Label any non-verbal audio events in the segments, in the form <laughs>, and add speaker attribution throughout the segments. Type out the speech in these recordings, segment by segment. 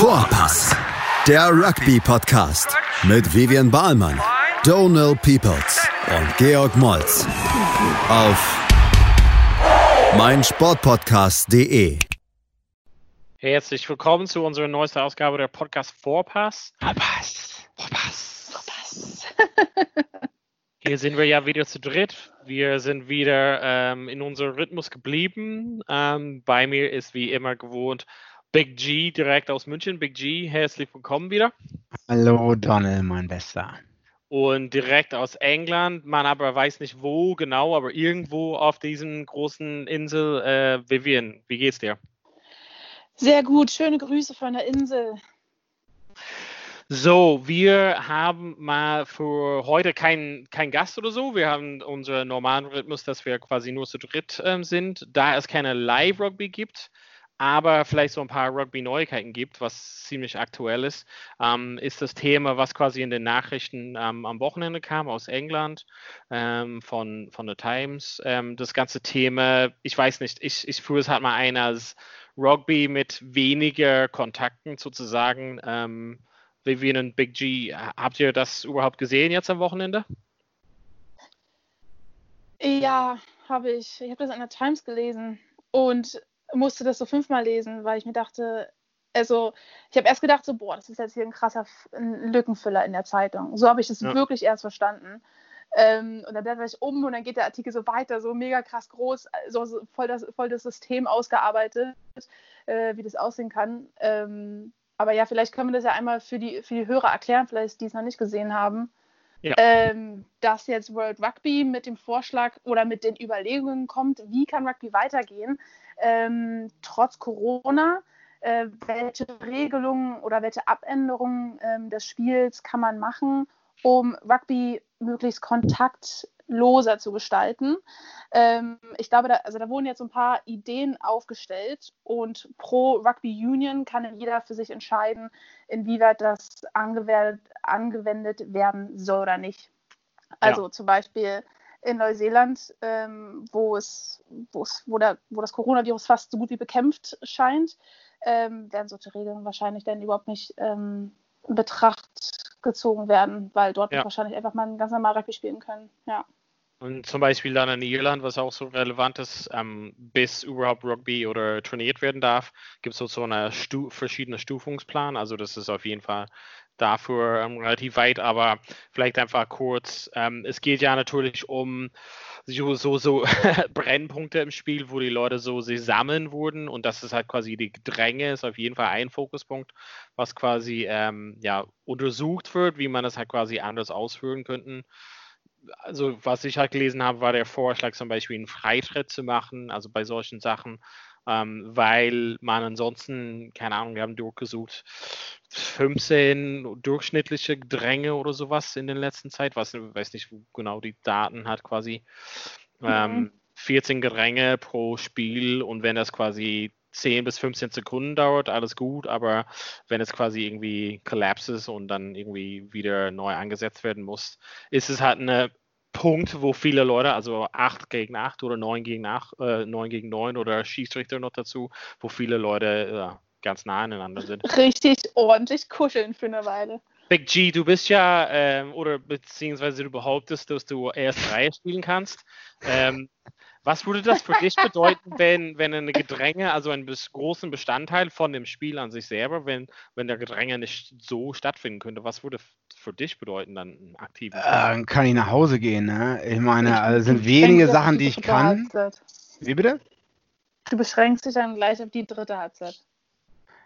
Speaker 1: Vorpass, der Rugby-Podcast mit Vivian Bahlmann, Donal Peoples und Georg Moltz auf meinsportpodcast.de.
Speaker 2: Herzlich willkommen zu unserer neuesten Ausgabe der Podcast Vorpass.
Speaker 3: Vorpass.
Speaker 2: Vorpass.
Speaker 3: Vorpass. <laughs>
Speaker 2: Hier sind wir ja wieder zu dritt. Wir sind wieder ähm, in unserem Rhythmus geblieben. Ähm, bei mir ist wie immer gewohnt Big G direkt aus München. Big G, herzlich willkommen wieder.
Speaker 3: Hallo Donald, mein Bester.
Speaker 2: Und direkt aus England, man aber weiß nicht wo genau, aber irgendwo auf diesen großen Insel. Äh, Vivian, wie geht's dir?
Speaker 4: Sehr gut, schöne Grüße von der Insel.
Speaker 2: So, wir haben mal für heute keinen kein Gast oder so. Wir haben unseren normalen Rhythmus, dass wir quasi nur zu dritt ähm, sind. Da es keine Live-Rugby gibt, aber vielleicht so ein paar Rugby-Neuigkeiten gibt, was ziemlich aktuell ist, ähm, ist das Thema, was quasi in den Nachrichten ähm, am Wochenende kam aus England ähm, von, von The Times. Ähm, das ganze Thema, ich weiß nicht, ich, ich führe es halt mal ein als Rugby mit weniger Kontakten sozusagen. Ähm, Vivian und Big G, habt ihr das überhaupt gesehen jetzt am Wochenende?
Speaker 4: Ja, habe ich. Ich habe das in der Times gelesen und musste das so fünfmal lesen, weil ich mir dachte, also ich habe erst gedacht, so, boah, das ist jetzt hier ein krasser Lückenfüller in der Zeitung. So habe ich es ja. wirklich erst verstanden. Ähm, und dann blätter ich um und dann geht der Artikel so weiter, so mega krass groß, so, so voll, das, voll das System ausgearbeitet, äh, wie das aussehen kann. Ähm, aber ja, vielleicht können wir das ja einmal für die, für die Hörer erklären, vielleicht die es noch nicht gesehen haben. Ja. Ähm, dass jetzt World Rugby mit dem Vorschlag oder mit den Überlegungen kommt, wie kann Rugby weitergehen, ähm, trotz Corona. Äh, welche Regelungen oder welche Abänderungen ähm, des Spiels kann man machen, um Rugby möglichst kontaktloser zu gestalten. Ähm, ich glaube, da, also da wurden jetzt ein paar Ideen aufgestellt und pro Rugby Union kann jeder für sich entscheiden, inwieweit das angewendet, angewendet werden soll oder nicht. Also ja. zum Beispiel in Neuseeland, ähm, wo, es, wo, es, wo, der, wo das Coronavirus fast so gut wie bekämpft scheint, ähm, werden solche Regeln wahrscheinlich dann überhaupt nicht ähm, in Betracht gezogen werden, weil dort ja. wahrscheinlich einfach mal ganz normal Rugby spielen können. Ja.
Speaker 2: Und zum Beispiel dann in Irland, was auch so relevant ist, ähm, bis überhaupt Rugby oder trainiert werden darf, gibt es so eine Stu verschiedene Stufungsplan. Also das ist auf jeden Fall dafür ähm, relativ weit, aber vielleicht einfach kurz. Ähm, es geht ja natürlich um so, so, so <laughs> Brennpunkte im Spiel, wo die Leute so sich sammeln wurden und das ist halt quasi die Dränge, ist auf jeden Fall ein Fokuspunkt, was quasi ähm, ja, untersucht wird, wie man das halt quasi anders ausführen könnte also was ich halt gelesen habe, war der Vorschlag zum Beispiel einen Freitritt zu machen, also bei solchen Sachen, ähm, weil man ansonsten, keine Ahnung, wir haben durchgesucht, 15 durchschnittliche Dränge oder sowas in der letzten Zeit, was weiß nicht, wo genau die Daten hat quasi. Mhm. Ähm, 14 Gedränge pro Spiel und wenn das quasi 10 bis 15 Sekunden dauert, alles gut, aber wenn es quasi irgendwie collapses und dann irgendwie wieder neu angesetzt werden muss, ist es halt ein Punkt, wo viele Leute, also 8 gegen 8 oder 9 gegen 8, äh, 9 gegen 9 oder Schießrichter noch dazu, wo viele Leute äh, ganz nah aneinander sind.
Speaker 4: Richtig ordentlich kuscheln für eine Weile.
Speaker 2: Big G, du bist ja, ähm, oder beziehungsweise du behauptest, dass du erst Reihe spielen kannst. Ähm, was würde das für dich bedeuten, wenn, wenn eine Gedränge, also einen großen Bestandteil von dem Spiel an sich selber, wenn, wenn der Gedränge nicht so stattfinden könnte, was würde für dich bedeuten, dann einen aktiven
Speaker 3: Äh, kann ich nach Hause gehen, ne? Ich meine, ich, also sind wenige Sachen, die ich kann.
Speaker 4: Halbzeit.
Speaker 3: Wie bitte?
Speaker 4: Du beschränkst dich dann gleich auf die dritte Halbzeit.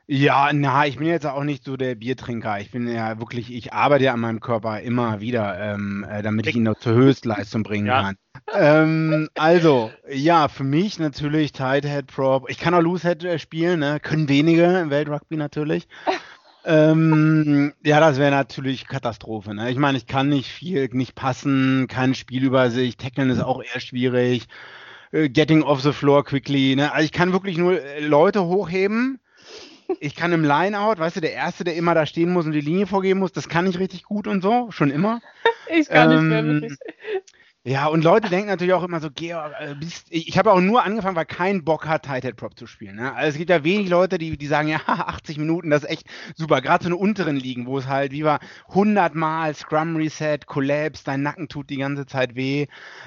Speaker 3: Ja, na, ich bin jetzt auch nicht so der Biertrinker. Ich bin ja wirklich, ich arbeite ja an meinem Körper immer wieder, ähm, äh, damit ich ihn noch zur Höchstleistung bringen ja. kann. ähm, also, ja, für mich natürlich Tight Head Prop. Ich kann auch Loose Head äh, spielen, ne? können wenige im Weltrugby natürlich. <laughs> ähm, ja, das wäre natürlich Katastrophe. Ne? Ich meine, ich kann nicht viel, nicht passen, keine Spielübersicht, Tackeln ist auch eher schwierig. Äh, getting off the floor quickly. Ne? Also ich kann wirklich nur Leute hochheben ich kann im Lineout, weißt du, der Erste, der immer da stehen muss und die Linie vorgeben muss, das kann ich richtig gut und so, schon immer. <laughs>
Speaker 4: Ich kann ähm, nicht mehr wirklich.
Speaker 3: Ja, und Leute denken natürlich auch immer so, Georg, äh, bist, ich, habe auch nur angefangen, weil kein Bock hat, Tight Head Prop zu spielen. Ne? Also es gibt ja wenig Leute, die, die sagen, ja, <laughs> 80 Minuten, das ist echt super. Gerade so eine unteren Ligen, wo es halt, wie war, 100 Mal Scrum Reset, Collapse, dein Nacken tut die ganze Zeit weh.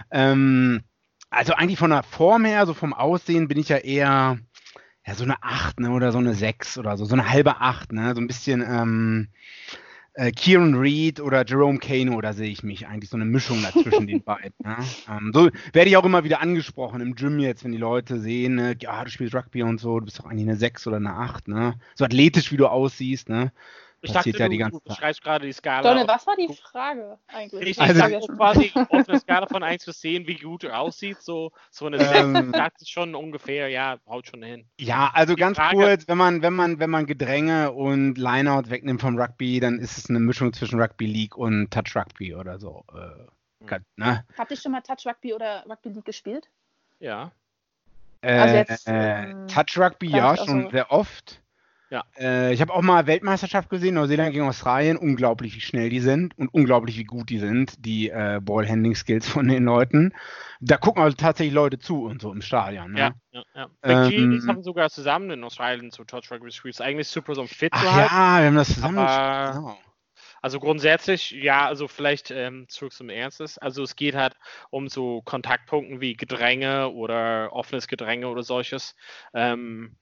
Speaker 3: Ähm, also eigentlich von der Form her, so vom Aussehen bin ich ja eher, ja, so eine 8, ne, oder so eine 6 oder so, so eine halbe 8, ne, so ein bisschen, ähm, äh, Kieran Reed oder Jerome Kano, da sehe ich mich eigentlich so eine Mischung dazwischen den <laughs> beiden. Ne? Ähm, so werde ich auch immer wieder angesprochen im Gym jetzt, wenn die Leute sehen, ne, ja, du spielst Rugby und so, du bist doch eigentlich eine 6 oder eine 8, ne? So athletisch wie du aussiehst, ne?
Speaker 2: Ich dachte, ja die ganze
Speaker 4: du schreibst gerade die Skala. Donne, was war die Frage eigentlich?
Speaker 2: Ich also, sage quasi auf einer Skala von 1 bis 10, wie gut er aussieht. So, so eine 6, ähm, das ist schon ungefähr, ja, haut schon hin.
Speaker 3: Ja, also die ganz Frage, kurz, wenn man, wenn man, wenn man Gedränge und Lineout wegnimmt vom Rugby, dann ist es eine Mischung zwischen Rugby League und Touch Rugby oder so. Äh,
Speaker 4: hm. ne? Habt ihr schon mal Touch Rugby oder Rugby League gespielt?
Speaker 2: Ja.
Speaker 3: Äh, also jetzt, äh, Touch Rugby ja, schon so. sehr oft. Ja. Äh, ich habe auch mal Weltmeisterschaft gesehen, Neuseeland gegen Australien. Unglaublich, wie schnell die sind und unglaublich, wie gut die sind, die äh, Ballhandling-Skills von den Leuten. Da gucken also tatsächlich Leute zu und so im Stadion. Ne?
Speaker 2: Ja, ja, ja. Ähm, haben sogar zusammen in Australien so Touch Rugby gespielt. Eigentlich super so ein Fit
Speaker 3: zu halten. Ja, wir haben das zusammen aber,
Speaker 2: genau. Also grundsätzlich, ja, also vielleicht ähm, zurück zum Ernstes. Also es geht halt um so Kontaktpunkten wie Gedränge oder offenes Gedränge oder solches. Ähm,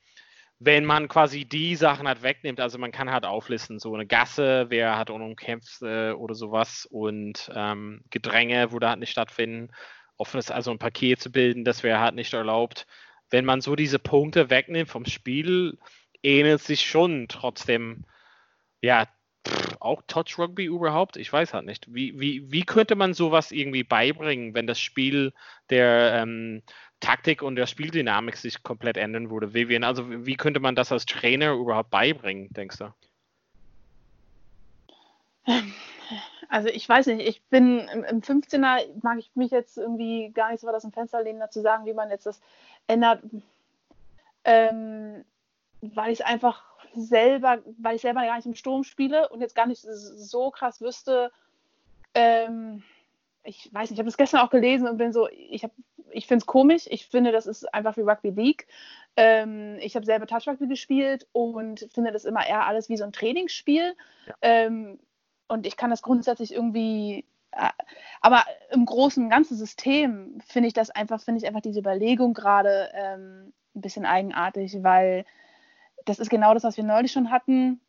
Speaker 2: wenn man quasi die Sachen halt wegnimmt, also man kann halt auflisten, so eine Gasse, wer hat unumkämpft oder sowas und ähm, Gedränge, wo da halt nicht stattfinden, offenes, also ein Paket zu bilden, das wäre halt nicht erlaubt. Wenn man so diese Punkte wegnimmt vom Spiel, ähnelt sich schon trotzdem, ja, auch Touch Rugby überhaupt? Ich weiß halt nicht. Wie, wie, wie könnte man sowas irgendwie beibringen, wenn das Spiel der ähm, Taktik und der Spieldynamik sich komplett ändern würde. Vivian, also wie könnte man das als Trainer überhaupt beibringen, denkst du?
Speaker 4: Also ich weiß nicht, ich bin im, im 15er, mag ich mich jetzt irgendwie gar nicht so weit aus dem Fenster lehnen, dazu sagen, wie man jetzt das ändert, ähm, weil ich es einfach selber, weil ich selber gar nicht im Sturm spiele und jetzt gar nicht so krass wüsste, ähm, ich weiß nicht, ich habe das gestern auch gelesen und bin so, ich habe ich finde es komisch. Ich finde, das ist einfach wie Rugby League. Ähm, ich habe selber Touch Rugby gespielt und finde das immer eher alles wie so ein Trainingsspiel. Ja. Ähm, und ich kann das grundsätzlich irgendwie, äh, aber im großen ganzen System finde ich das einfach, finde ich einfach diese Überlegung gerade ähm, ein bisschen eigenartig, weil das ist genau das, was wir neulich schon hatten.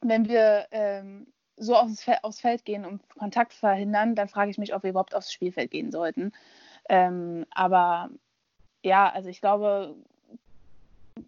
Speaker 4: Wenn wir ähm, so aufs, aufs Feld gehen und Kontakt verhindern, dann frage ich mich, ob wir überhaupt aufs Spielfeld gehen sollten. Ähm, aber ja, also ich glaube,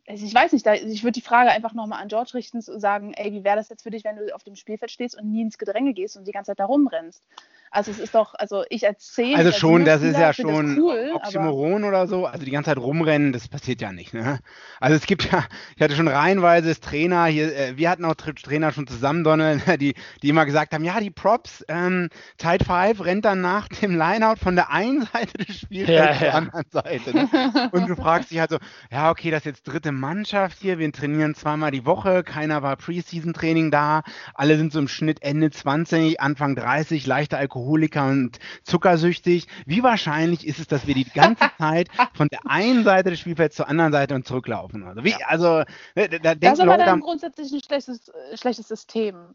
Speaker 4: also ich weiß nicht, ich würde die Frage einfach nochmal an George richten und sagen, ey, wie wäre das jetzt für dich, wenn du auf dem Spielfeld stehst und nie ins Gedränge gehst und die ganze Zeit da rumrennst? Also es ist doch, also ich 10.
Speaker 3: Also schon, das ist ja schon cool, Oxymoron oder so. Also die ganze Zeit rumrennen, das passiert ja nicht. Ne? Also es gibt ja, ich hatte schon reihenweise Trainer hier, äh, wir hatten auch Trainer schon zusammen, Donald, <laughs> die, die immer gesagt haben, ja, die Props, ähm, Tide 5 rennt dann nach dem Lineout von der einen Seite des Spielfelds <laughs> ja, ja. zur anderen Seite. Ne? Und du fragst dich halt so, ja, okay, das ist jetzt dritte Mannschaft hier, wir trainieren zweimal die Woche, keiner war Preseason-Training da, alle sind so im Schnitt Ende 20, Anfang 30, leichter Alkohol Alkoholiker und zuckersüchtig. Wie wahrscheinlich ist es, dass wir die ganze <laughs> Zeit von der einen Seite des Spielfelds zur anderen Seite und zurücklaufen? Also, wie, also
Speaker 4: ne, da, da das ist aber dann grundsätzlich ein schlechtes, äh, schlechtes System.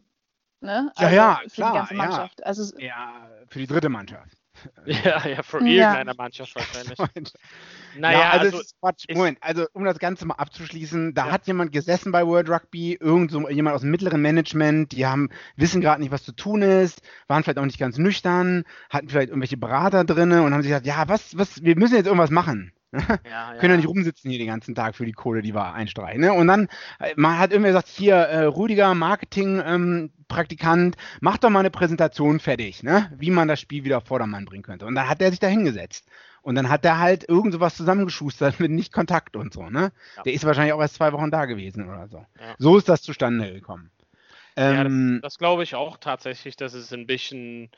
Speaker 4: Ne?
Speaker 3: Also ja, ja, für klar. Die ganze Mannschaft. Ja. Also, ja, für die dritte Mannschaft. <laughs>
Speaker 2: Ja, ja, für irgendeine ja. Mannschaft wahrscheinlich. <laughs>
Speaker 3: naja, ja, also, also Quatsch, Moment, also um das Ganze mal abzuschließen, da ja. hat jemand gesessen bei World Rugby, irgend so jemand aus dem mittleren Management, die haben, wissen gerade nicht, was zu tun ist, waren vielleicht auch nicht ganz nüchtern, hatten vielleicht irgendwelche Berater drin und haben sich gesagt, ja, was, was, wir müssen jetzt irgendwas machen. <laughs> Ja, Können ja nicht rumsitzen hier den ganzen Tag für die Kohle, die wir einstreichen. Ne? Und dann äh, man hat irgendwer gesagt, hier, äh, Rüdiger, Marketing-Praktikant, ähm, mach doch mal eine Präsentation fertig, ne? wie man das Spiel wieder auf Vordermann bringen könnte. Und dann hat er sich da hingesetzt. Und dann hat er halt irgend sowas zusammengeschustert mit Nicht-Kontakt und so. Ne? Ja. Der ist wahrscheinlich auch erst zwei Wochen da gewesen oder so. So ist das zustande gekommen.
Speaker 2: Ähm, das, das glaube ich auch tatsächlich, dass es ein bisschen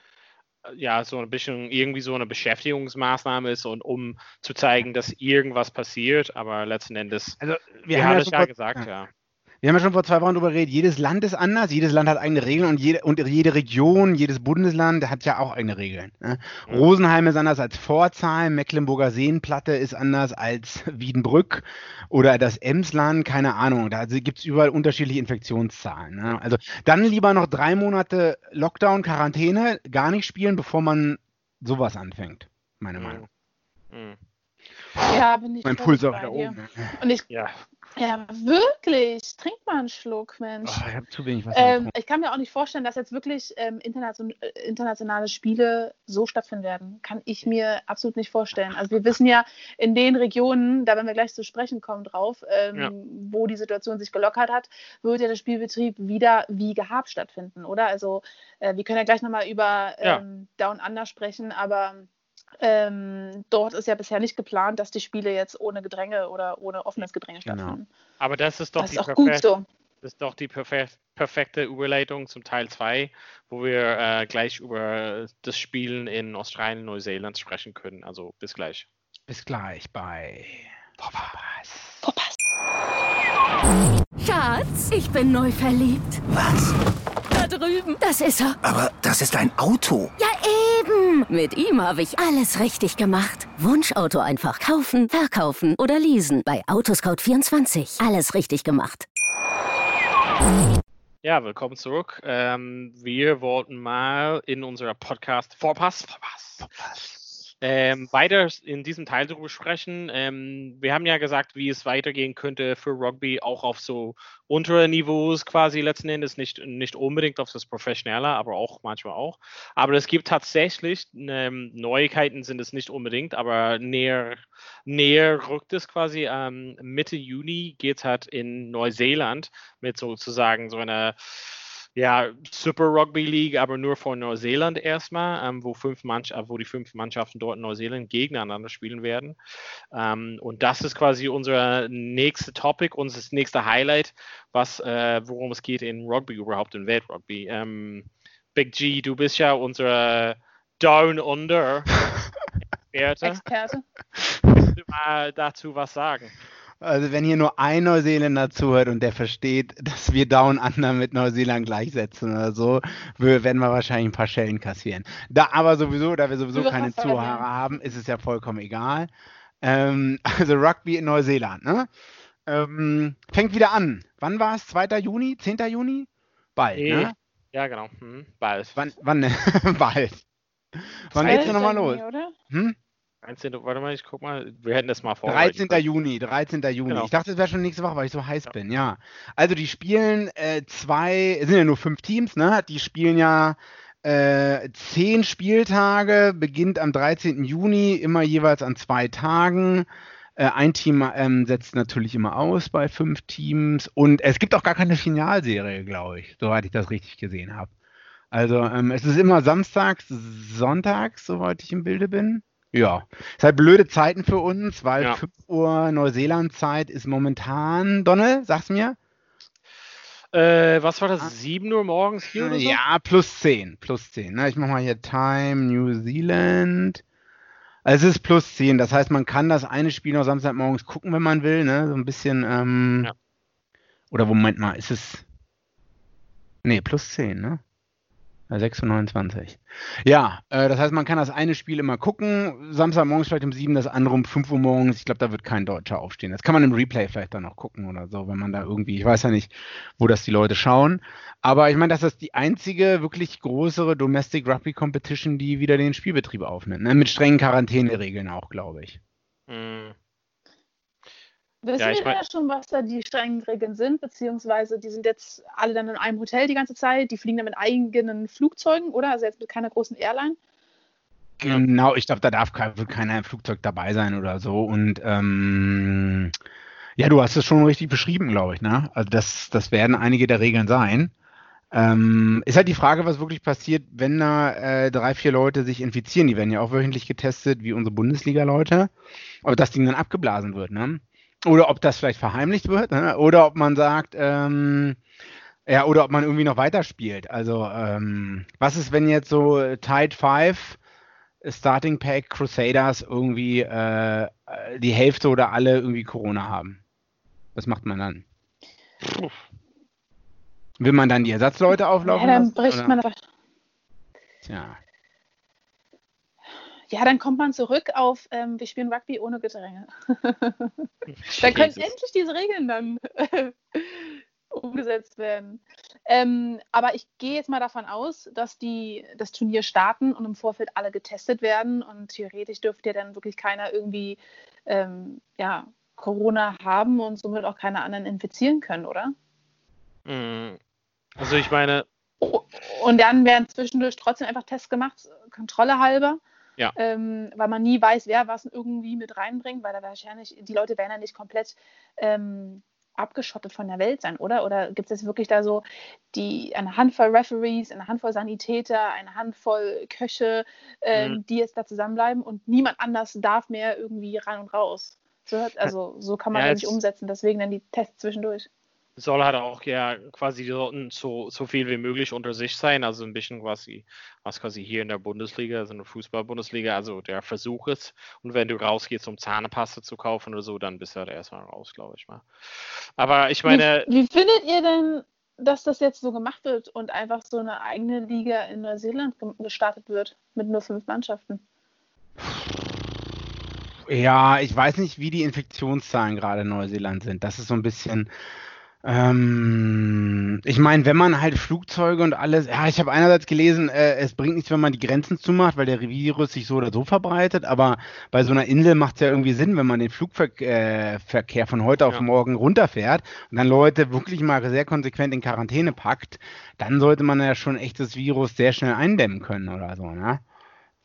Speaker 2: ja, so ein bisschen irgendwie so eine Beschäftigungsmaßnahme ist und um zu zeigen, dass irgendwas passiert, aber letzten Endes,
Speaker 3: also wir, wir haben, ja, ja gesagt, ja. Wir haben ja schon vor zwei Wochen darüber geredet, jedes Land ist anders, jedes Land hat eigene Regeln und jede, und jede Region, jedes Bundesland hat ja auch eigene Regeln. Ne? Mhm. Rosenheim ist anders als Pforzheim, Mecklenburger Seenplatte ist anders als Wiedenbrück oder das Emsland, keine Ahnung. Da gibt es überall unterschiedliche Infektionszahlen. Ne? Also dann lieber noch drei Monate Lockdown, Quarantäne, gar nicht spielen, bevor man sowas anfängt, meine mhm. Meinung.
Speaker 4: Mhm. Ja, bin ich
Speaker 3: mein Puls auch da oben.
Speaker 4: Und ich, ja. Ja, wirklich. Trink mal einen Schluck, Mensch.
Speaker 3: Oh, ich habe zu wenig
Speaker 4: Wasser. Ähm, ich kann mir auch nicht vorstellen, dass jetzt wirklich ähm, internation äh, internationale Spiele so stattfinden werden. Kann ich mir absolut nicht vorstellen. Also wir wissen ja, in den Regionen, da werden wir gleich zu sprechen kommen drauf, ähm, ja. wo die Situation sich gelockert hat, wird ja der Spielbetrieb wieder wie gehabt stattfinden, oder? Also äh, wir können ja gleich nochmal über ja. Ähm, Down Under sprechen, aber ähm, dort ist ja bisher nicht geplant, dass die Spiele jetzt ohne Gedränge oder ohne offenes Gedränge genau. stattfinden.
Speaker 2: Aber das ist doch
Speaker 4: das
Speaker 2: die
Speaker 4: ist auch gut so.
Speaker 2: Das ist doch die perfekte Überleitung zum Teil 2, wo wir äh, gleich über das Spielen in Australien und Neuseeland sprechen können. Also bis gleich.
Speaker 3: Bis gleich bei Popas.
Speaker 5: Popas. Schatz, ich bin neu verliebt.
Speaker 6: Was?
Speaker 5: Da drüben. Das ist er.
Speaker 6: Aber das ist ein Auto.
Speaker 5: Ja, eben. Mit ihm habe ich alles richtig gemacht. Wunschauto einfach kaufen, verkaufen oder leasen. Bei Autoscout24. Alles richtig gemacht.
Speaker 2: Ja, willkommen zurück. Ähm, wir wollten mal in unserer Podcast Vorpass, Vorpass, Vorpass ähm, weiter in diesem Teil darüber sprechen. Ähm, wir haben ja gesagt, wie es weitergehen könnte für Rugby, auch auf so untere Niveaus quasi letzten Endes, nicht, nicht unbedingt auf das Professionelle, aber auch manchmal auch. Aber es gibt tatsächlich ähm, Neuigkeiten, sind es nicht unbedingt, aber näher, näher rückt es quasi. Ähm, Mitte Juni geht es halt in Neuseeland mit sozusagen so einer ja, Super Rugby League, aber nur von Neuseeland erstmal, ähm, wo, fünf äh, wo die fünf Mannschaften dort in Neuseeland gegeneinander spielen werden. Ähm, und das ist quasi unser nächste Topic, unser nächster Highlight, was, äh, worum es geht in Rugby überhaupt, in Weltrugby. Ähm, Big G, du bist ja unser Down Under <laughs>
Speaker 4: Experte. Experte.
Speaker 2: Kannst du mal dazu was sagen?
Speaker 3: Also wenn hier nur ein Neuseeländer zuhört und der versteht, <laughs> dass wir Down Under mit Neuseeland gleichsetzen oder so, werden wir wahrscheinlich ein paar Schellen kassieren. Da aber sowieso, da wir sowieso keine Zuhörer haben, ist es ja vollkommen egal. Ähm, <laughs> also Rugby in Neuseeland, ne? Ähm, fängt wieder an. Wann war es? 2. Juni? 10. Juni? Bald, nee. ne?
Speaker 2: Ja, genau. Hm, bald.
Speaker 3: Wann? wann <laughs> bald. Wann geht's denn nochmal los? Hm?
Speaker 2: 13. Warte mal, ich guck mal, wir hätten das mal vor.
Speaker 3: 13. Juni, 13. Juni. Genau. Ich dachte, es wäre schon nächste Woche, weil ich so heiß ja. bin, ja. Also die spielen äh, zwei, es sind ja nur fünf Teams, ne? Die spielen ja äh, zehn Spieltage, beginnt am 13. Juni, immer jeweils an zwei Tagen. Äh, ein Team ähm, setzt natürlich immer aus bei fünf Teams und es gibt auch gar keine Finalserie, glaube ich, soweit ich das richtig gesehen habe. Also ähm, es ist immer samstags, sonntags, soweit ich im Bilde bin. Ja, ist halt blöde Zeiten für uns, weil ja. 5 Uhr Neuseeland-Zeit ist momentan, Donne, sag's mir.
Speaker 2: Äh, was war das? 7 Uhr morgens hier oder so?
Speaker 3: Ja, plus 10. Plus 10. Ne? Ich mach mal hier Time New Zealand. Also es ist plus 10. Das heißt, man kann das eine Spiel noch Samstagmorgens gucken, wenn man will. Ne? So ein bisschen. Ähm, ja. Oder Moment mal, ist es. Nee, plus 10, ne? 6.29 Ja, äh, das heißt, man kann das eine Spiel immer gucken. Samstagmorgens vielleicht um 7, das andere um 5 Uhr morgens. Ich glaube, da wird kein Deutscher aufstehen. Das kann man im Replay vielleicht dann noch gucken oder so, wenn man da irgendwie, ich weiß ja nicht, wo das die Leute schauen. Aber ich meine, das ist die einzige wirklich größere Domestic Rugby Competition, die wieder den Spielbetrieb aufnimmt. Ne? Mit strengen Quarantäneregeln auch, glaube ich. Mhm.
Speaker 4: Wissen ja, wir ja schon, was da die strengen Regeln sind, beziehungsweise die sind jetzt alle dann in einem Hotel die ganze Zeit, die fliegen dann mit eigenen Flugzeugen, oder? Also jetzt mit keiner großen Airline.
Speaker 3: Genau, ich glaube, da darf kein, keiner im Flugzeug dabei sein oder so. Und ähm, ja, du hast es schon richtig beschrieben, glaube ich. Ne? Also das, das werden einige der Regeln sein. Ähm, ist halt die Frage, was wirklich passiert, wenn da äh, drei, vier Leute sich infizieren. Die werden ja auch wöchentlich getestet, wie unsere Bundesliga-Leute. Aber das Ding dann abgeblasen wird. Ne? Oder ob das vielleicht verheimlicht wird, ne? oder ob man sagt, ähm, ja, oder ob man irgendwie noch weiterspielt. Also, ähm, was ist, wenn jetzt so Tide 5 Starting Pack Crusaders irgendwie äh, die Hälfte oder alle irgendwie Corona haben? Was macht man dann? Will man dann die Ersatzleute auflaufen?
Speaker 4: Ja, dann bricht lassen, man einfach.
Speaker 3: Tja.
Speaker 4: Ja, dann kommt man zurück auf, ähm, wir spielen Rugby ohne Gedränge. dann können endlich diese Regeln dann umgesetzt werden. Ähm, aber ich gehe jetzt mal davon aus, dass die das Turnier starten und im Vorfeld alle getestet werden und theoretisch dürfte ja dann wirklich keiner irgendwie ähm, ja, Corona haben und somit auch keine anderen infizieren können, oder?
Speaker 2: Mhm. Also ich meine.
Speaker 4: Und dann werden zwischendurch trotzdem einfach Tests gemacht, Kontrolle halber.
Speaker 2: Ja.
Speaker 4: Ähm, weil man nie weiß, wer was irgendwie mit reinbringt, weil da wahrscheinlich, die Leute werden ja nicht komplett ähm, abgeschottet von der Welt sein, oder? Oder gibt es wirklich da so die eine Handvoll Referees, eine Handvoll Sanitäter, eine Handvoll Köche, ähm, mhm. die jetzt da zusammenbleiben und niemand anders darf mehr irgendwie rein und raus? So, also so kann man ja, ja nicht umsetzen, deswegen dann die Tests zwischendurch
Speaker 2: soll halt auch ja quasi so, so viel wie möglich unter sich sein, also ein bisschen quasi, was quasi hier in der Bundesliga, also in der Fußball-Bundesliga, also der Versuch ist. Und wenn du rausgehst, um Zahnpasta zu kaufen oder so, dann bist du halt erstmal raus, glaube ich mal. Aber ich meine.
Speaker 4: Wie, wie, findet ihr denn, dass das jetzt so gemacht wird und einfach so eine eigene Liga in Neuseeland gestartet wird mit nur fünf Mannschaften?
Speaker 3: Ja, ich weiß nicht, wie die Infektionszahlen gerade in Neuseeland sind. Das ist so ein bisschen ähm, ich meine, wenn man halt Flugzeuge und alles, ja, ich habe einerseits gelesen, äh, es bringt nichts, wenn man die Grenzen zumacht, weil der Virus sich so oder so verbreitet, aber bei so einer Insel macht es ja irgendwie Sinn, wenn man den Flugverkehr äh, von heute auf ja. morgen runterfährt und dann Leute wirklich mal sehr konsequent in Quarantäne packt, dann sollte man ja schon echt das Virus sehr schnell eindämmen können oder so, ne?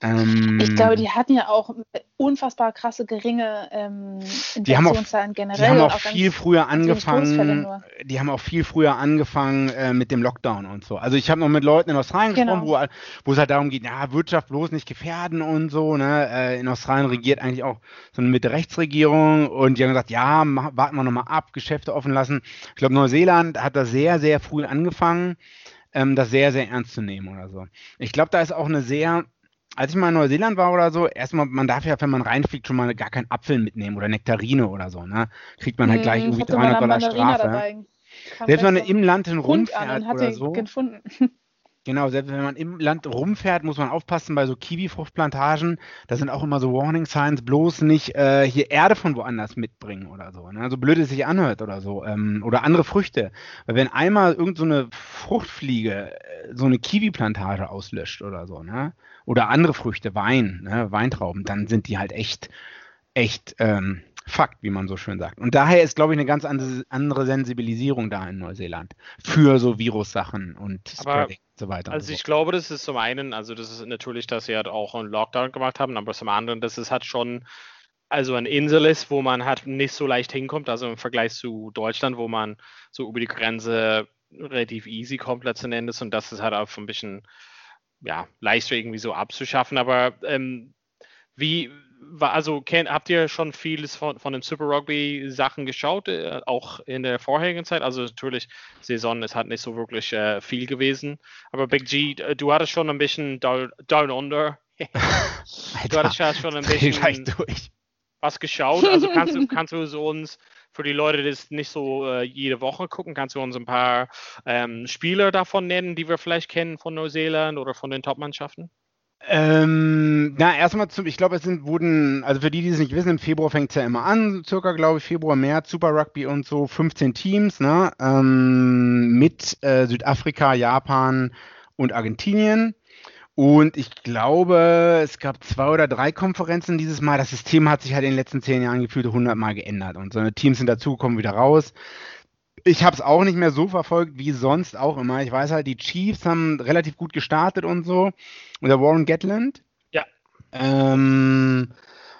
Speaker 4: Ähm, ich glaube, die hatten ja auch unfassbar krasse geringe ähm,
Speaker 3: Infektionszahlen generell. Die haben auch, auch viel früher angefangen. Die haben auch viel früher angefangen äh, mit dem Lockdown und so. Also ich habe noch mit Leuten in Australien genau. gesprochen, wo, wo es halt darum geht, ja, Wirtschaft bloß nicht gefährden und so. Ne? Äh, in Australien regiert eigentlich auch so eine Mitte-Rechts-Regierung und die haben gesagt, ja, mach, warten wir nochmal ab, Geschäfte offen lassen. Ich glaube, Neuseeland hat da sehr, sehr früh angefangen, ähm, das sehr, sehr ernst zu nehmen oder so. Ich glaube, da ist auch eine sehr als ich mal in Neuseeland war oder so, erstmal, man darf ja, wenn man reinfliegt, schon mal gar keinen Apfel mitnehmen oder Nektarine oder so, ne? Kriegt man halt gleich hm, irgendwie 300 Dollar Strafe. Selbst wenn man im Land rumfährt oder so. Gefunden. Genau, selbst wenn man im Land rumfährt, muss man aufpassen bei so Kiwi-Fruchtplantagen. Da sind auch immer so Warning Signs, bloß nicht äh, hier Erde von woanders mitbringen oder so. Ne? So blöd es sich anhört oder so. Ähm, oder andere Früchte. Weil wenn einmal irgendeine so Fruchtfliege äh, so eine Kiwi-Plantage auslöscht oder so, ne? oder andere Früchte, Wein, ne? Weintrauben, dann sind die halt echt, echt ähm, Fakt, wie man so schön sagt. Und daher ist, glaube ich, eine ganz andere Sensibilisierung da in Neuseeland für so Virussachen und
Speaker 2: Spreading und so weiter. Also so. ich glaube, das ist zum einen, also das ist natürlich, dass sie halt auch einen Lockdown gemacht haben, aber zum anderen, dass es halt schon also eine Insel ist, wo man halt nicht so leicht hinkommt, also im Vergleich zu Deutschland, wo man so über die Grenze relativ easy kommt letzten Endes und das ist halt auch ein bisschen ja, leichter irgendwie so abzuschaffen, aber ähm, wie, also kennt, habt ihr schon vieles von, von den Super Rugby Sachen geschaut, äh, auch in der vorherigen Zeit? Also natürlich, Saison ist halt nicht so wirklich äh, viel gewesen. Aber Big G, du hattest schon ein bisschen Down, down Under. <laughs> du hattest ja schon ein <laughs> bisschen was geschaut. Also kannst du, <laughs> kannst du so uns für die Leute, die das nicht so äh, jede Woche gucken, kannst du uns ein paar ähm, Spieler davon nennen, die wir vielleicht kennen von Neuseeland oder von den Top-Mannschaften?
Speaker 3: Ähm, na, erstmal zum, ich glaube, es sind, wurden, also für die, die es nicht wissen, im Februar fängt es ja immer an, circa, glaube ich, Februar, März, Super Rugby und so, 15 Teams, ne, ähm, mit äh, Südafrika, Japan und Argentinien. Und ich glaube, es gab zwei oder drei Konferenzen dieses Mal. Das System hat sich halt in den letzten zehn Jahren gefühlt 100 Mal geändert und so Teams sind dazugekommen, wieder raus. Ich habe es auch nicht mehr so verfolgt wie sonst auch immer. Ich weiß halt, die Chiefs haben relativ gut gestartet und so. Und der Warren Gatland.
Speaker 2: Ja.
Speaker 3: Ähm,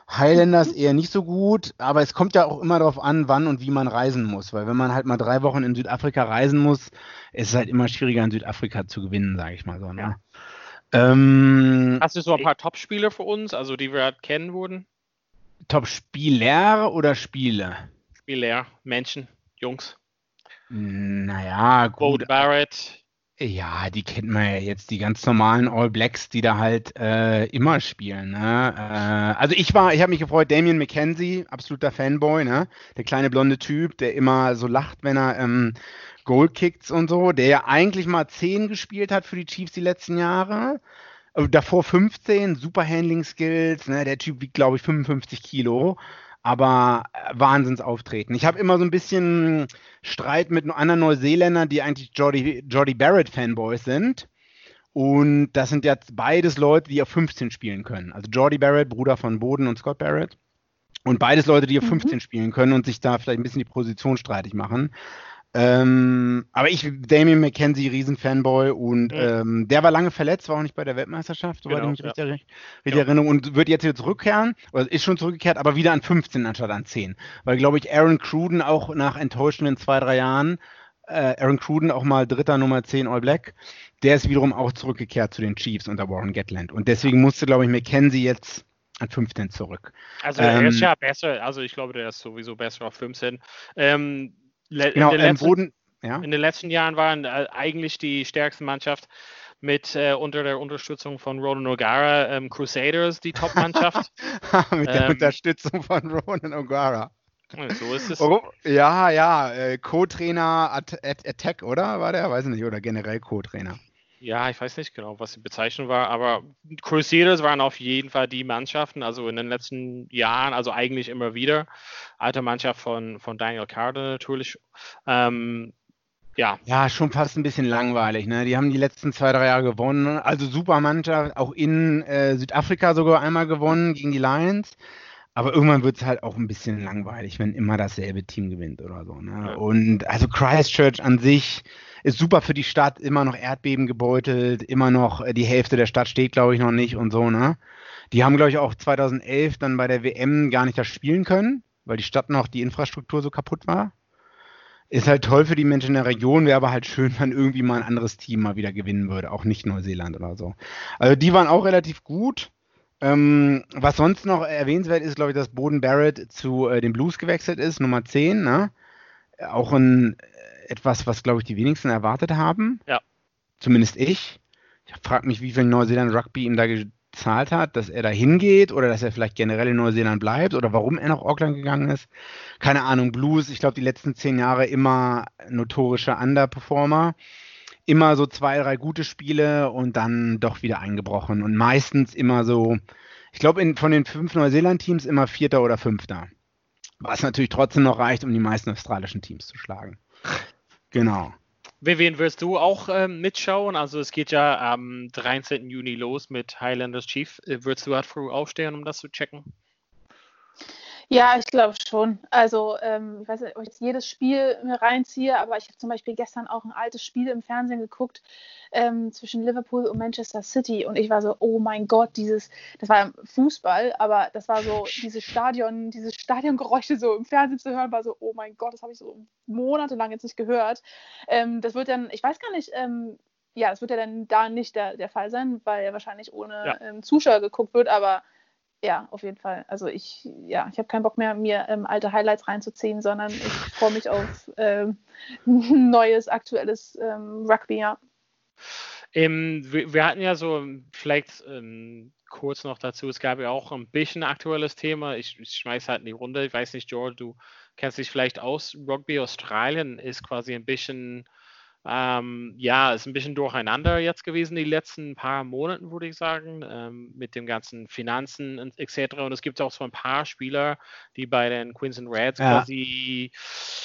Speaker 3: Highlanders eher nicht so gut, aber es kommt ja auch immer darauf an, wann und wie man reisen muss. Weil wenn man halt mal drei Wochen in Südafrika reisen muss, ist es halt immer schwieriger in Südafrika zu gewinnen, sage ich mal so. Ne?
Speaker 2: Ja. Ähm, Hast du so ein paar Top-Spiele für uns, also die wir halt kennen wurden?
Speaker 3: Top-Spieler oder Spiele?
Speaker 2: Spieler, Menschen, Jungs.
Speaker 3: Naja, gut.
Speaker 2: Bo Barrett.
Speaker 3: Ja, die kennt man ja jetzt, die ganz normalen All Blacks, die da halt äh, immer spielen. Ne? Äh, also ich war, ich habe mich gefreut, Damien McKenzie, absoluter Fanboy, ne? Der kleine blonde Typ, der immer so lacht, wenn er ähm, Goal kickt und so, der ja eigentlich mal 10 gespielt hat für die Chiefs die letzten Jahre. Äh, davor 15, super Handling Skills, ne? Der Typ wiegt, glaube ich, 55 Kilo aber äh, Wahnsinnsauftreten. Ich habe immer so ein bisschen Streit mit anderen Neuseeländern, die eigentlich Jordi, Jordi Barrett Fanboys sind. Und das sind jetzt beides Leute, die auf 15 spielen können. Also Jordi Barrett, Bruder von Boden und Scott Barrett. Und beides Leute, die auf 15 mhm. spielen können und sich da vielleicht ein bisschen die Position streitig machen. Ähm, aber ich, Damien McKenzie, Riesenfanboy und mhm. ähm, der war lange verletzt, war auch nicht bei der Weltmeisterschaft, soweit genau, ich mich ja. richtig, richtig ja. erinnere, und wird jetzt hier zurückkehren, oder ist schon zurückgekehrt, aber wieder an 15 anstatt an 10. Weil, glaube ich, Aaron Cruden auch nach enttäuschenden zwei, drei Jahren, äh, Aaron Cruden auch mal dritter Nummer 10 All Black, der ist wiederum auch zurückgekehrt zu den Chiefs unter Warren Gatland. Und deswegen musste, glaube ich, McKenzie jetzt an 15 zurück.
Speaker 2: Also er ist ähm, ja besser, also ich glaube, der ist sowieso besser auf 15. Ähm,
Speaker 3: Le genau, in, den letzten, Boden,
Speaker 2: ja. in den letzten Jahren waren äh, eigentlich die stärkste Mannschaft mit äh, unter der Unterstützung von Ronan O'Gara ähm, Crusaders die Top-Mannschaft. <laughs>
Speaker 3: mit der ähm, Unterstützung von Ronan O'Gara.
Speaker 2: So ist es.
Speaker 3: Oh, ja, ja, äh, Co-Trainer At At Attack, oder? War der? Weiß ich nicht, oder generell Co-Trainer
Speaker 2: ja, ich weiß nicht genau, was die Bezeichnung war, aber Crusaders waren auf jeden Fall die Mannschaften, also in den letzten Jahren, also eigentlich immer wieder. Alte Mannschaft von, von Daniel Carter natürlich. Ähm, ja.
Speaker 3: Ja, schon fast ein bisschen langweilig. Ne? Die haben die letzten zwei, drei Jahre gewonnen. Also super Mannschaft, auch in äh, Südafrika sogar einmal gewonnen gegen die Lions. Aber irgendwann wird es halt auch ein bisschen langweilig, wenn immer dasselbe Team gewinnt oder so. Ne? Ja. Und also Christchurch an sich ist super für die Stadt, immer noch Erdbeben gebeutelt, immer noch äh, die Hälfte der Stadt steht, glaube ich, noch nicht und so, ne? Die haben, glaube ich, auch 2011 dann bei der WM gar nicht das spielen können, weil die Stadt noch die Infrastruktur so kaputt war. Ist halt toll für die Menschen in der Region, wäre aber halt schön, <laughs> wenn irgendwie mal ein anderes Team mal wieder gewinnen würde, auch nicht Neuseeland oder so. Also die waren auch relativ gut. Ähm, was sonst noch erwähnenswert ist, glaube ich, dass Boden Barrett zu äh, den Blues gewechselt ist, Nummer 10, ne? Auch ein etwas, was, glaube ich, die wenigsten erwartet haben.
Speaker 2: Ja.
Speaker 3: Zumindest ich. Ich frage mich, wie viel Neuseeland Rugby ihm da gezahlt hat, dass er da hingeht oder dass er vielleicht generell in Neuseeland bleibt oder warum er nach Auckland gegangen ist. Keine Ahnung, Blues, ich glaube, die letzten zehn Jahre immer notorische Underperformer. Immer so zwei, drei gute Spiele und dann doch wieder eingebrochen. Und meistens immer so, ich glaube, von den fünf Neuseeland-Teams immer Vierter oder Fünfter. Was natürlich trotzdem noch reicht, um die meisten australischen Teams zu schlagen. Genau.
Speaker 2: Vivian, wirst du auch ähm, mitschauen? Also es geht ja am 13. Juni los mit Highlanders Chief. Äh, würdest du halt früh aufstehen, um das zu checken?
Speaker 4: Ja, ich glaube schon. Also, ähm, ich weiß nicht, ob ich jetzt jedes Spiel mir reinziehe, aber ich habe zum Beispiel gestern auch ein altes Spiel im Fernsehen geguckt ähm, zwischen Liverpool und Manchester City und ich war so, oh mein Gott, dieses, das war Fußball, aber das war so, dieses Stadion, diese Stadiongeräusche so im Fernsehen zu hören, war so, oh mein Gott, das habe ich so monatelang jetzt nicht gehört. Ähm, das wird dann, ich weiß gar nicht, ähm, ja, das wird ja dann da nicht der, der Fall sein, weil ja wahrscheinlich ohne ja. Ähm, Zuschauer geguckt wird, aber ja, auf jeden Fall. Also ich, ja, ich habe keinen Bock mehr, mir ähm, alte Highlights reinzuziehen, sondern ich <laughs> freue mich auf ähm, <laughs> neues, aktuelles ähm, Rugby, ja.
Speaker 2: Ähm, wir, wir, hatten ja so vielleicht ähm, kurz noch dazu, es gab ja auch ein bisschen aktuelles Thema. Ich, ich schmeiße halt in die Runde. Ich weiß nicht, George, du kennst dich vielleicht aus. Rugby Australien ist quasi ein bisschen ähm, ja, ist ein bisschen durcheinander jetzt gewesen die letzten paar Monate, würde ich sagen, ähm, mit dem ganzen Finanzen etc. Und es gibt auch so ein paar Spieler, die bei den Queensland Reds ja. quasi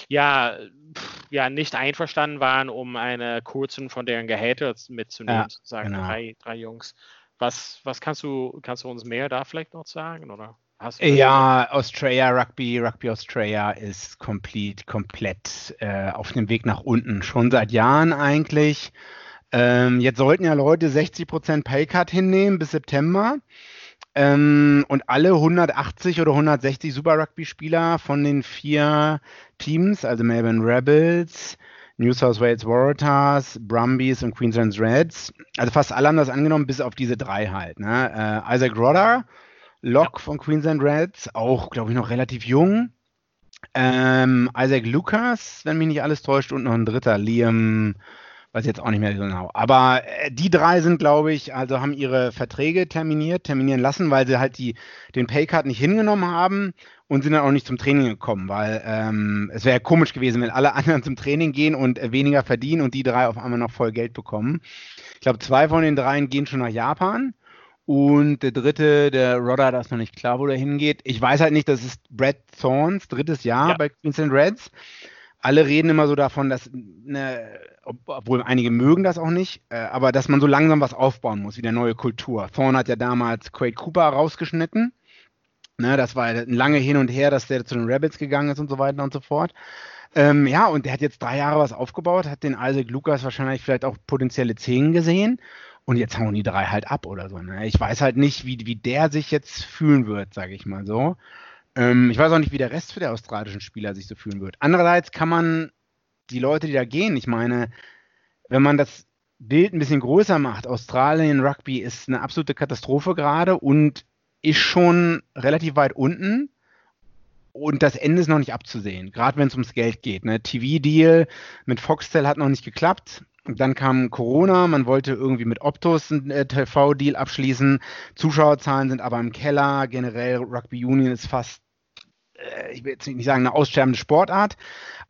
Speaker 2: ja, pff, ja nicht einverstanden waren, um eine kurzen von deren Gehälter mitzunehmen, ja, sozusagen genau. drei, drei Jungs. Was, was kannst du, kannst du uns mehr da vielleicht noch sagen? Oder?
Speaker 3: Ja, Australia Rugby, Rugby Australia ist komplett, komplett äh, auf dem Weg nach unten. Schon seit Jahren eigentlich. Ähm, jetzt sollten ja Leute 60% Paycut hinnehmen bis September. Ähm, und alle 180 oder 160 Super Rugby-Spieler von den vier Teams, also Melbourne Rebels, New South Wales Waratahs, Brumbies und Queensland Reds, also fast alle haben das angenommen, bis auf diese drei halt. Ne? Äh, Isaac Rodder, Locke ja. von Queensland Reds, auch, glaube ich, noch relativ jung. Ähm, Isaac Lucas, wenn mich nicht alles täuscht, und noch ein dritter, Liam, Weiß jetzt auch nicht mehr genau. Aber äh, die drei sind, glaube ich, also haben ihre Verträge terminiert, terminieren lassen, weil sie halt die, den Paycard nicht hingenommen haben und sind dann auch nicht zum Training gekommen, weil ähm, es wäre komisch gewesen, wenn alle <laughs> anderen zum Training gehen und äh, weniger verdienen und die drei auf einmal noch voll Geld bekommen. Ich glaube, zwei von den dreien gehen schon nach Japan. Und der dritte, der Rodder, da ist noch nicht klar, wo der hingeht. Ich weiß halt nicht, das ist Brad Thorns drittes Jahr ja. bei Queensland Reds. Alle reden immer so davon, dass, ne, obwohl einige mögen das auch nicht, äh, aber dass man so langsam was aufbauen muss, wie der neue Kultur. Thorn hat ja damals Quade Cooper rausgeschnitten Ne, das war lange hin und her, dass der zu den Rabbits gegangen ist und so weiter und so fort. Ähm, ja, und der hat jetzt drei Jahre was aufgebaut, hat den Isaac Lukas wahrscheinlich vielleicht auch potenzielle Zehn gesehen und jetzt hauen die drei halt ab oder so. Ne? Ich weiß halt nicht, wie, wie der sich jetzt fühlen wird, sage ich mal so. Ähm, ich weiß auch nicht, wie der Rest für der australischen Spieler sich so fühlen wird. Andererseits kann man die Leute, die da gehen, ich meine, wenn man das Bild ein bisschen größer macht, Australien Rugby ist eine absolute Katastrophe gerade und ist schon relativ weit unten und das Ende ist noch nicht abzusehen, gerade wenn es ums Geld geht. Ne? TV-Deal mit Foxtel hat noch nicht geklappt. Dann kam Corona, man wollte irgendwie mit Optus einen äh, TV-Deal abschließen. Zuschauerzahlen sind aber im Keller. Generell Rugby Union ist fast, äh, ich will jetzt nicht sagen, eine aussterbende Sportart.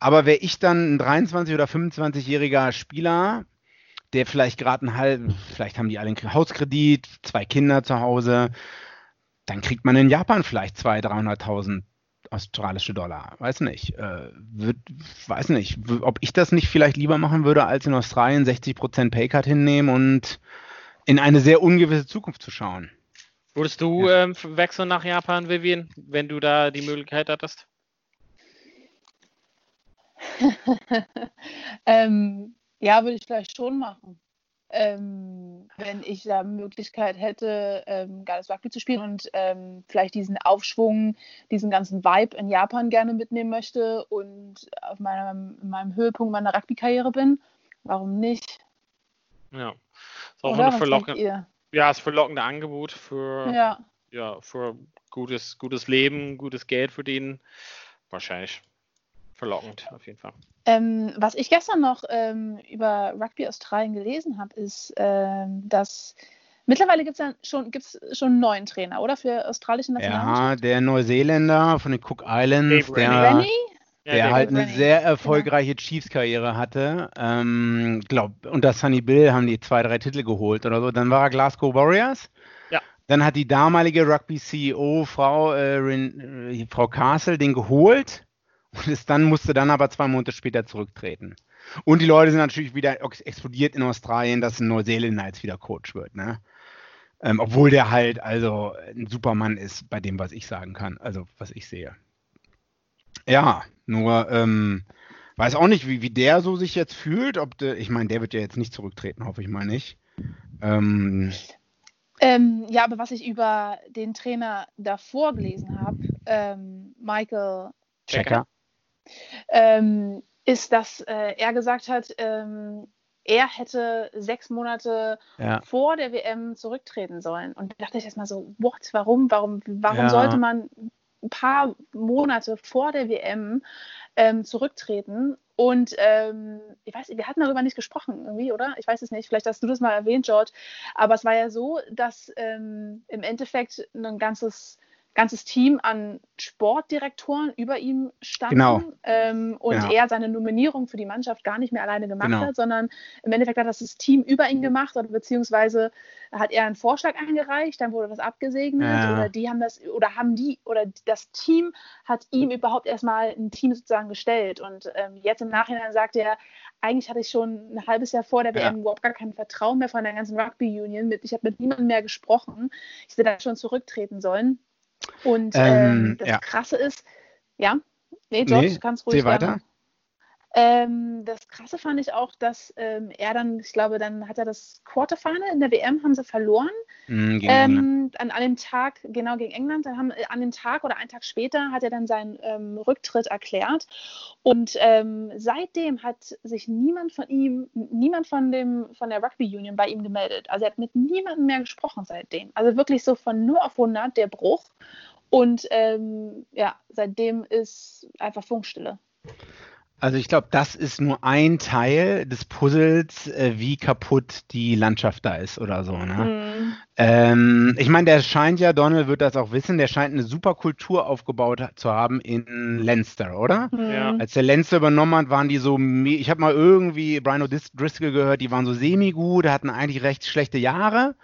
Speaker 3: Aber wäre ich dann ein 23- oder 25-jähriger Spieler, der vielleicht gerade ein halb, vielleicht haben die alle einen Hauskredit, zwei Kinder zu Hause, dann kriegt man in Japan vielleicht 200.000, 300.000 australische Dollar. Weiß nicht. Äh, wird, weiß nicht, ob ich das nicht vielleicht lieber machen würde, als in Australien 60% Paycard hinnehmen und in eine sehr ungewisse Zukunft zu schauen.
Speaker 2: Würdest du ja. ähm, wechseln nach Japan, Vivian, wenn du da die Möglichkeit hattest? <laughs>
Speaker 4: ähm, ja, würde ich vielleicht schon machen ähm, wenn ich da Möglichkeit hätte, ähm, geiles Rugby zu spielen und ähm, vielleicht diesen Aufschwung, diesen ganzen Vibe in Japan gerne mitnehmen möchte und auf meinem, meinem Höhepunkt meiner Rugby-Karriere bin, warum nicht?
Speaker 2: Ja, ist auch Oder? eine verlockende, ja, ist verlockende Angebot für, ja. Ja, für gutes, gutes Leben, gutes Geld verdienen. Wahrscheinlich verlockend, auf jeden Fall.
Speaker 4: Ähm, was ich gestern noch ähm, über Rugby Australien gelesen habe, ist, ähm, dass mittlerweile gibt es ja schon, gibt's schon einen neuen Trainer, oder? Für australische
Speaker 3: Nationalmannschaft? Ja, der Neuseeländer von den Cook Islands, Dave der, Rennie? der ja, halt eine Rennie. sehr genau. erfolgreiche. Chiefs-Karriere hatte. Ähm, glaub, unter Sunny Bill haben die zwei, drei Titel geholt oder so. Dann war er Glasgow Warriors. Ja. Dann hat die damalige Rugby-CEO, Frau, äh, äh, Frau Castle, den geholt und ist dann musste dann aber zwei Monate später zurücktreten. Und die Leute sind natürlich wieder explodiert in Australien, dass ein Neuseeländer jetzt wieder Coach wird, ne? Ähm, obwohl der halt also ein Supermann ist bei dem, was ich sagen kann, also was ich sehe. Ja, nur ähm, weiß auch nicht, wie, wie der so sich jetzt fühlt. Ob de, ich meine, der wird ja jetzt nicht zurücktreten, hoffe ich mal nicht.
Speaker 4: Ähm, ähm, ja, aber was ich über den Trainer davor gelesen habe, ähm, Michael Checker, ähm, ist, dass äh, er gesagt hat, ähm, er hätte sechs Monate ja. vor der WM zurücktreten sollen. Und da dachte ich erstmal so, what, warum, warum, warum ja. sollte man ein paar Monate vor der WM ähm, zurücktreten? Und ähm, ich weiß, wir hatten darüber nicht gesprochen, irgendwie, oder? Ich weiß es nicht. Vielleicht hast du das mal erwähnt, George. Aber es war ja so, dass ähm, im Endeffekt ein ganzes ganzes Team an Sportdirektoren über ihm standen genau. ähm, und genau. er seine Nominierung für die Mannschaft gar nicht mehr alleine gemacht genau. hat, sondern im Endeffekt hat das das Team über ihn gemacht oder beziehungsweise hat er einen Vorschlag eingereicht, dann wurde das abgesegnet ja. oder die haben das oder haben die oder das Team hat ihm überhaupt erstmal ein Team sozusagen gestellt und ähm, jetzt im Nachhinein sagt er, eigentlich hatte ich schon ein halbes Jahr vor der WM ja. überhaupt gar kein Vertrauen mehr von der ganzen Rugby Union, mit, ich habe mit niemandem mehr gesprochen, ich hätte da schon zurücktreten sollen. Und ähm, ähm, das ja. Krasse ist, ja, nee, George, nee, kannst ruhig weiter. Sagen. Ähm, das Krasse fand ich auch, dass ähm, er dann, ich glaube, dann hat er das Quarterfinal in der WM, haben sie verloren. Mm, ähm, an, an, dem Tag, genau gegen England, dann haben, äh, an dem Tag oder einen Tag später hat er dann seinen ähm, Rücktritt erklärt. Und ähm, seitdem hat sich niemand von ihm, niemand von, dem, von der Rugby Union bei ihm gemeldet. Also er hat mit niemandem mehr gesprochen seitdem. Also wirklich so von 0 auf 100 der Bruch. Und ähm, ja, seitdem ist einfach Funkstille.
Speaker 3: Also ich glaube, das ist nur ein Teil des Puzzles, äh, wie kaputt die Landschaft da ist oder so. Ne? Mhm. Ähm, ich meine, der scheint ja, Donald wird das auch wissen, der scheint eine super Kultur aufgebaut zu haben in Leinster, oder?
Speaker 2: Ja.
Speaker 3: Als der Leinster übernommen hat, waren die so, ich habe mal irgendwie Brian O'Driscoll gehört, die waren so semi-gut, hatten eigentlich recht schlechte Jahre.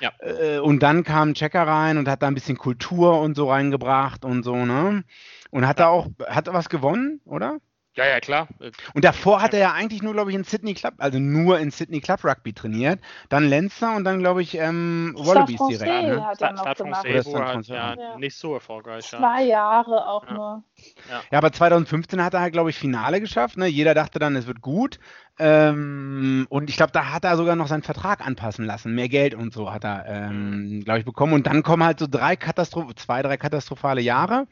Speaker 2: Ja.
Speaker 3: Äh, und dann kam Checker rein und hat da ein bisschen Kultur und so reingebracht und so, ne? Und hat da auch, hat er was gewonnen, oder?
Speaker 2: Ja, ja, klar.
Speaker 3: Und davor hat er ja eigentlich nur, glaube ich, in Sydney Club, also nur in Sydney Club Rugby trainiert. Dann Leinster und dann, glaube ich, ähm, Wallabies direkt.
Speaker 4: Ne? Hat er noch gemacht.
Speaker 2: Hat, ja, ja, nicht so erfolgreich.
Speaker 4: Zwei Jahre auch ja. nur.
Speaker 3: Ja. ja, aber 2015 hat er halt, glaube ich, Finale geschafft. Ne? Jeder dachte dann, es wird gut. Ähm, und ich glaube, da hat er sogar noch seinen Vertrag anpassen lassen. Mehr Geld und so hat er, ähm, mhm. glaube ich, bekommen. Und dann kommen halt so drei Katastroph zwei, drei katastrophale Jahre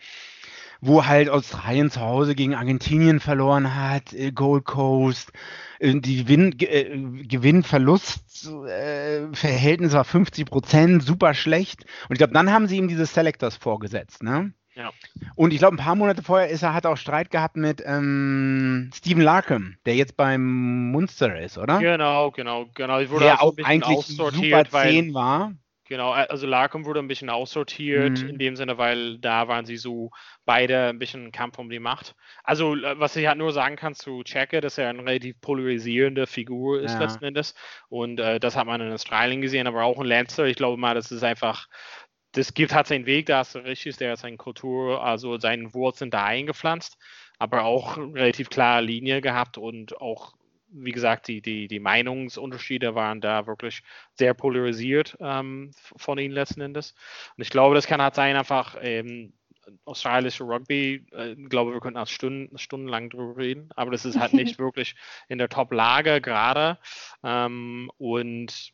Speaker 3: wo halt Australien zu Hause gegen Argentinien verloren hat, äh, Gold Coast, äh, die Gewinn, äh, Gewinn-Verlust-Verhältnis war 50 Prozent, super schlecht. Und ich glaube, dann haben sie ihm diese Selectors vorgesetzt, ne?
Speaker 2: Ja.
Speaker 3: Und ich glaube, ein paar Monate vorher ist er, hat er auch Streit gehabt mit ähm, Stephen Larkham, der jetzt beim Munster ist, oder?
Speaker 2: Genau, genau, genau.
Speaker 3: Ich wurde der auch, auch eigentlich super 10 war.
Speaker 2: Genau, also Larkham wurde ein bisschen aussortiert, mhm. in dem Sinne, weil da waren sie so beide ein bisschen Kampf um die Macht. Also, äh, was ich halt nur sagen kann zu Checker, dass er eine relativ polarisierende Figur ist ja. letzten Endes. Und äh, das hat man in Australien gesehen, aber auch in Lancer. Ich glaube mal, das ist einfach, das gibt hat seinen Weg, da du richtig, der hat seine Kultur, also seinen Wurzeln da eingepflanzt, aber auch relativ klare Linie gehabt und auch wie gesagt, die, die, die Meinungsunterschiede waren da wirklich sehr polarisiert ähm, von ihnen letzten Endes. Und ich glaube, das kann halt sein, einfach ähm, australische Rugby, äh, ich glaube, wir könnten auch Stunden, stundenlang drüber reden, aber das ist halt nicht <laughs> wirklich in der Top-Lage gerade. Ähm, und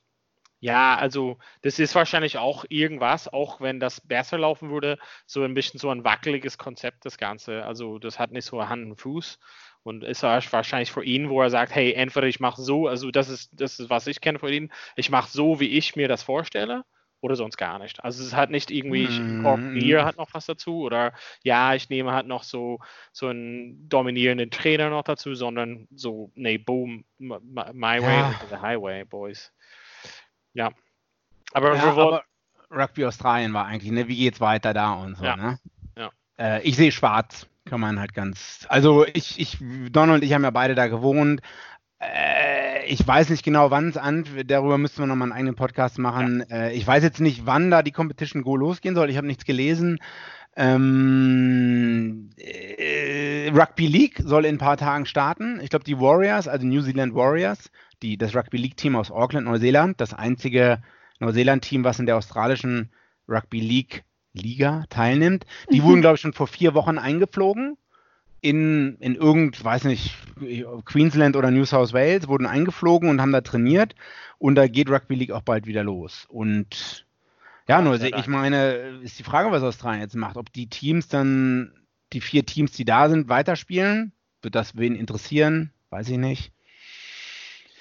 Speaker 2: ja, also das ist wahrscheinlich auch irgendwas, auch wenn das besser laufen würde, so ein bisschen so ein wackeliges Konzept, das Ganze. Also das hat nicht so Hand und Fuß und ist wahrscheinlich für ihn, wo er sagt, hey, entweder ich mache so, also das ist, das ist, was ich kenne von ihm, ich mache so, wie ich mir das vorstelle, oder sonst gar nicht. Also es ist halt nicht irgendwie, mm -hmm. Bier hat noch was dazu, oder ja, ich nehme halt noch so, so einen dominierenden Trainer noch dazu, sondern so, nee, boom, my, my way ja. the highway, boys. Ja.
Speaker 3: Aber, ja, aber Rugby Australien war eigentlich, ne, wie geht's weiter da und so,
Speaker 2: ja.
Speaker 3: ne?
Speaker 2: Ja.
Speaker 3: Äh, ich sehe schwarz kann man halt ganz. Also ich, ich, Donald und ich haben ja beide da gewohnt. Äh, ich weiß nicht genau, wann es an. Darüber müssten wir nochmal einen eigenen Podcast machen. Ja. Äh, ich weiß jetzt nicht, wann da die Competition Go losgehen soll. Ich habe nichts gelesen. Ähm, äh, Rugby League soll in ein paar Tagen starten. Ich glaube, die Warriors, also New Zealand Warriors, die, das Rugby League Team aus Auckland, Neuseeland, das einzige Neuseeland-Team, was in der australischen Rugby League Liga teilnimmt. Die wurden, <laughs> glaube ich, schon vor vier Wochen eingeflogen. In, in irgend, weiß nicht, Queensland oder New South Wales, wurden eingeflogen und haben da trainiert. Und da geht Rugby League auch bald wieder los. Und ja, nur ich meine, ist die Frage, was Australien jetzt macht. Ob die Teams dann, die vier Teams, die da sind, weiterspielen? Wird das wen interessieren? Weiß ich nicht.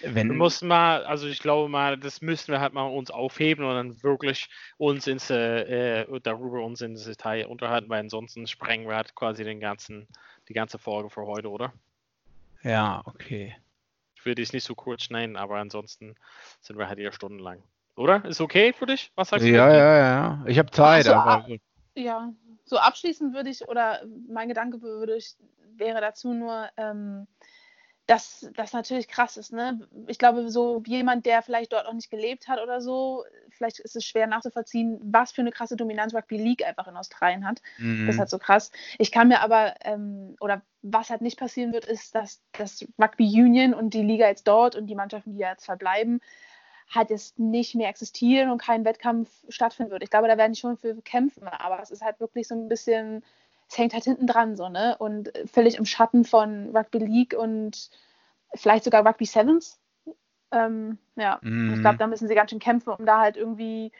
Speaker 2: Wenn, wir mussten mal, also ich glaube mal, das müssen wir halt mal uns aufheben und dann wirklich uns ins, äh, äh darüber uns ins Detail unterhalten, weil ansonsten sprengen wir halt quasi den ganzen, die ganze Folge für heute, oder?
Speaker 3: Ja, okay.
Speaker 2: Ich würde es nicht so kurz schneiden, aber ansonsten sind wir halt hier stundenlang. Oder? Ist okay für dich?
Speaker 3: Was sagst du? Ja, ja, ja. Ich habe Zeit,
Speaker 4: so,
Speaker 3: aber.
Speaker 4: Ja, so abschließend würde ich, oder mein Gedanke würde ich, wäre dazu nur, ähm, dass das natürlich krass ist. Ne? Ich glaube, so jemand, der vielleicht dort auch nicht gelebt hat oder so, vielleicht ist es schwer nachzuvollziehen, was für eine krasse Dominanz Rugby League einfach in Australien hat. Mhm. Das ist halt so krass. Ich kann mir aber, ähm, oder was halt nicht passieren wird, ist, dass das Rugby Union und die Liga jetzt dort und die Mannschaften, die jetzt verbleiben, halt jetzt nicht mehr existieren und kein Wettkampf stattfinden wird. Ich glaube, da werden die schon für kämpfen, aber es ist halt wirklich so ein bisschen es hängt halt hinten dran so, ne? Und völlig im Schatten von Rugby League und vielleicht sogar Rugby Sevens. Ähm, ja, mm. ich glaube, da müssen sie ganz schön kämpfen, um da halt irgendwie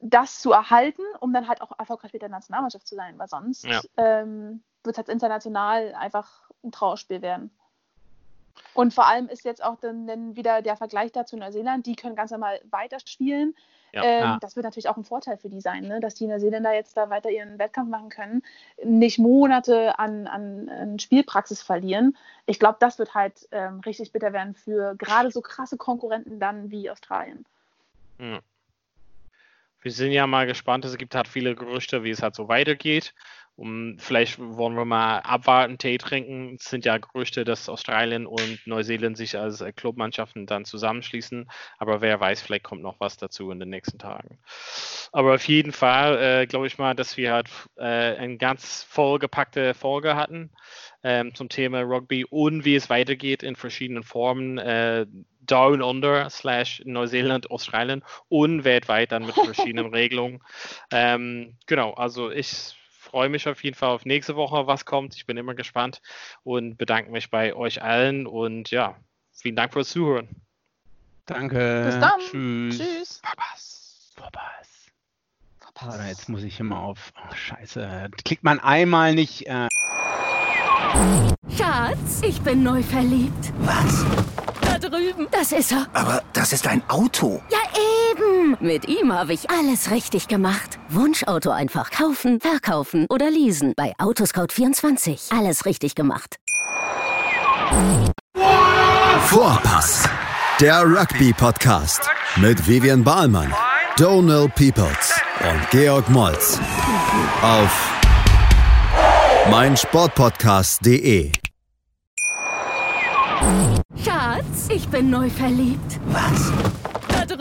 Speaker 4: das zu erhalten, um dann halt auch erfolgreich mit der Nationalmannschaft zu sein, weil sonst
Speaker 2: ja.
Speaker 4: ähm, wird es halt international einfach ein Trauerspiel werden. Und vor allem ist jetzt auch dann, wieder der Vergleich da zu Neuseeland. Die können ganz normal weiterspielen.
Speaker 2: Ja.
Speaker 4: ähm,
Speaker 3: Ja.
Speaker 4: Das wird natürlich auch ein Vorteil für die sein, ne? dass die Neuseeländer jetzt da weiter ihren Wettkampf machen können, nicht Monate an, an, an Spielpraxis verlieren. Ich glaube, das wird halt ähm, richtig bitter werden für gerade so krasse Konkurrenten dann wie Australien.
Speaker 2: Ja. Wir sind ja mal gespannt. Es gibt halt viele Gerüchte, wie es halt so weitergeht. Um, vielleicht wollen wir mal abwarten, Tee trinken. Es sind ja Gerüchte, dass Australien und Neuseeland sich als äh, Clubmannschaften dann zusammenschließen. Aber wer weiß, vielleicht kommt noch was dazu in den nächsten Tagen. Aber auf jeden Fall äh, glaube ich mal, dass wir halt äh, eine ganz vollgepackte Folge hatten ähm, zum Thema Rugby und wie es weitergeht in verschiedenen Formen. Äh, Down Under slash Neuseeland, Australien und weltweit dann mit <laughs> verschiedenen Regelungen. Ähm, genau, also ich freue mich auf jeden Fall auf nächste Woche, was kommt. Ich bin immer gespannt und bedanke mich bei euch allen und ja, vielen Dank fürs Zuhören.
Speaker 3: Danke.
Speaker 4: Bis dann.
Speaker 3: Tschüss.
Speaker 4: Tschüss.
Speaker 3: Verpass. Verpass. Warte, jetzt muss ich immer auf. Oh, scheiße. Klickt man einmal nicht. Äh,
Speaker 5: Schatz, ich bin neu verliebt.
Speaker 6: Was?
Speaker 5: Da drüben. Das ist er.
Speaker 6: Aber das ist ein Auto.
Speaker 5: Ja, eben. Mit ihm habe ich alles richtig gemacht. Wunschauto einfach kaufen, verkaufen oder leasen. Bei Autoscout24. Alles richtig gemacht.
Speaker 1: Vorpass, der Rugby-Podcast mit Vivian Bahlmann, Donal Peoples und Georg Moltz auf meinsportpodcast.de.
Speaker 5: Schatz, ich bin neu verliebt.
Speaker 6: Was?